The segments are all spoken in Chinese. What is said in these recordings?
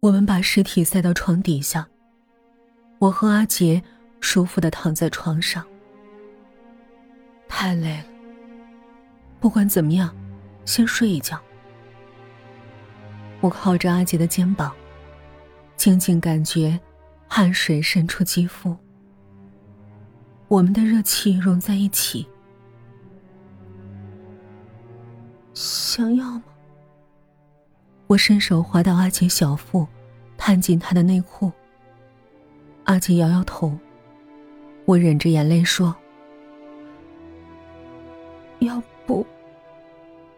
我们把尸体塞到床底下。我和阿杰舒服的躺在床上。太累了。不管怎么样，先睡一觉。我靠着阿杰的肩膀，静静感觉汗水渗出肌肤，我们的热气融在一起。想要吗？我伸手滑到阿杰小腹，探进他的内裤。阿杰摇摇头，我忍着眼泪说：“要不，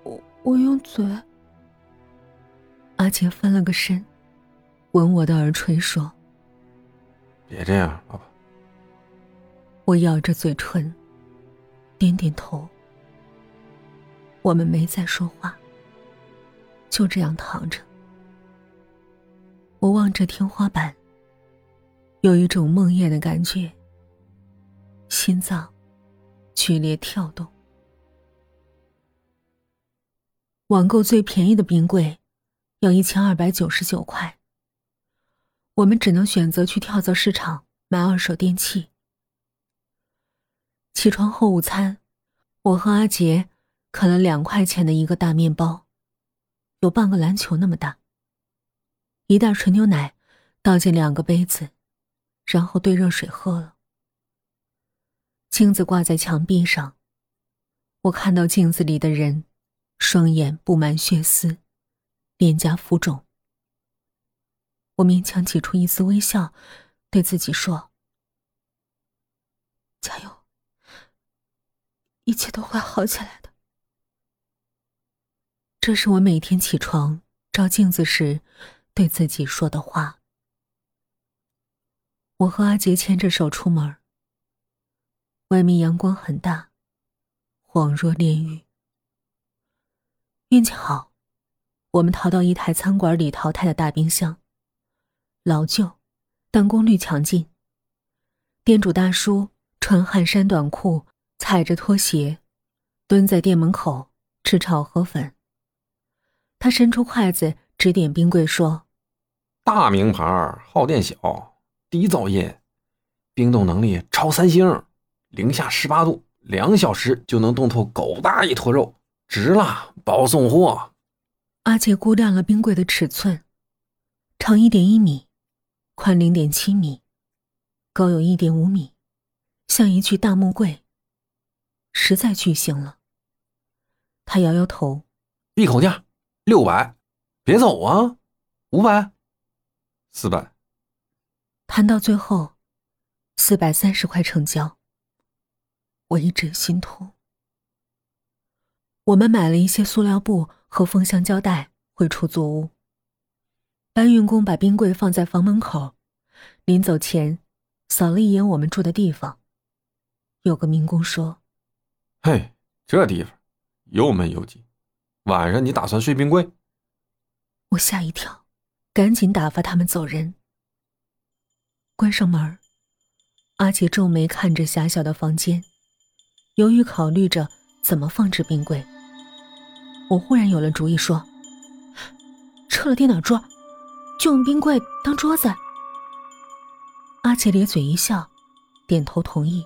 我我用嘴。”阿杰翻了个身，吻我的耳垂说：“别这样，爸爸。”我咬着嘴唇，点点头。我们没再说话，就这样躺着。我望着天花板。有一种梦魇的感觉，心脏剧烈跳动。网购最便宜的冰柜要一千二百九十九块，我们只能选择去跳蚤市场买二手电器。起床后午餐，我和阿杰啃了两块钱的一个大面包，有半个篮球那么大。一袋纯牛奶倒进两个杯子。然后兑热水喝了。镜子挂在墙壁上，我看到镜子里的人，双眼布满血丝，脸颊浮肿。我勉强挤出一丝微笑，对自己说：“加油，一切都会好起来。”这是我每天起床照镜子时对自己说的话。我和阿杰牵着手出门。外面阳光很大，恍若炼狱。运气好，我们逃到一台餐馆里淘汰的大冰箱，老旧，但功率强劲。店主大叔穿汗衫短裤，踩着拖鞋，蹲在店门口吃炒河粉。他伸出筷子指点冰柜说：“大名牌，耗电小。”低噪音，冰冻能力超三星，零下十八度，两小时就能冻透狗大一坨肉，值了，包送货。阿杰估量了冰柜的尺寸，长一点一米，宽零点七米，高有一点五米，像一具大木柜，实在巨型了。他摇摇头，闭口价六百，别走啊，五百，四百。谈到最后，四百三十块成交。我一阵心痛。我们买了一些塑料布和封箱胶带回出租屋。搬运工把冰柜放在房门口，临走前扫了一眼我们住的地方。有个民工说：“嘿，这地方又闷又挤，晚上你打算睡冰柜？”我吓一跳，赶紧打发他们走人。关上门阿杰皱眉看着狭小的房间，犹豫考虑着怎么放置冰柜。我忽然有了主意，说：“撤了电脑桌，就用冰柜当桌子。”阿杰咧嘴一笑，点头同意。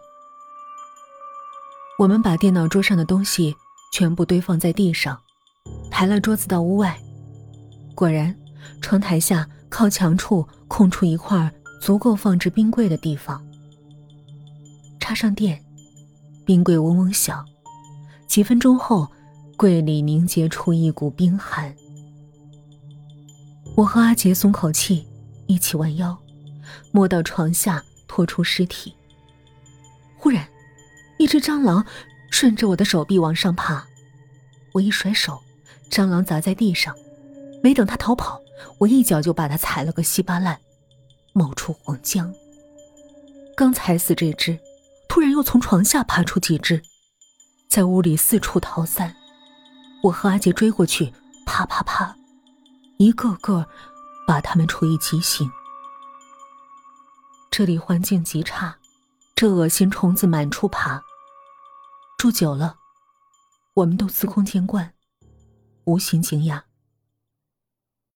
我们把电脑桌上的东西全部堆放在地上，抬了桌子到屋外。果然，窗台下靠墙处空出一块。足够放置冰柜的地方。插上电，冰柜嗡嗡响。几分钟后，柜里凝结出一股冰寒。我和阿杰松口气，一起弯腰，摸到床下，拖出尸体。忽然，一只蟑螂顺着我的手臂往上爬，我一甩手，蟑螂砸在地上。没等它逃跑，我一脚就把它踩了个稀巴烂。冒出黄浆。刚踩死这只，突然又从床下爬出几只，在屋里四处逃散。我和阿杰追过去，啪啪啪，一个个把他们处以极刑。这里环境极差，这恶心虫子满处爬。住久了，我们都司空见惯，无心惊讶。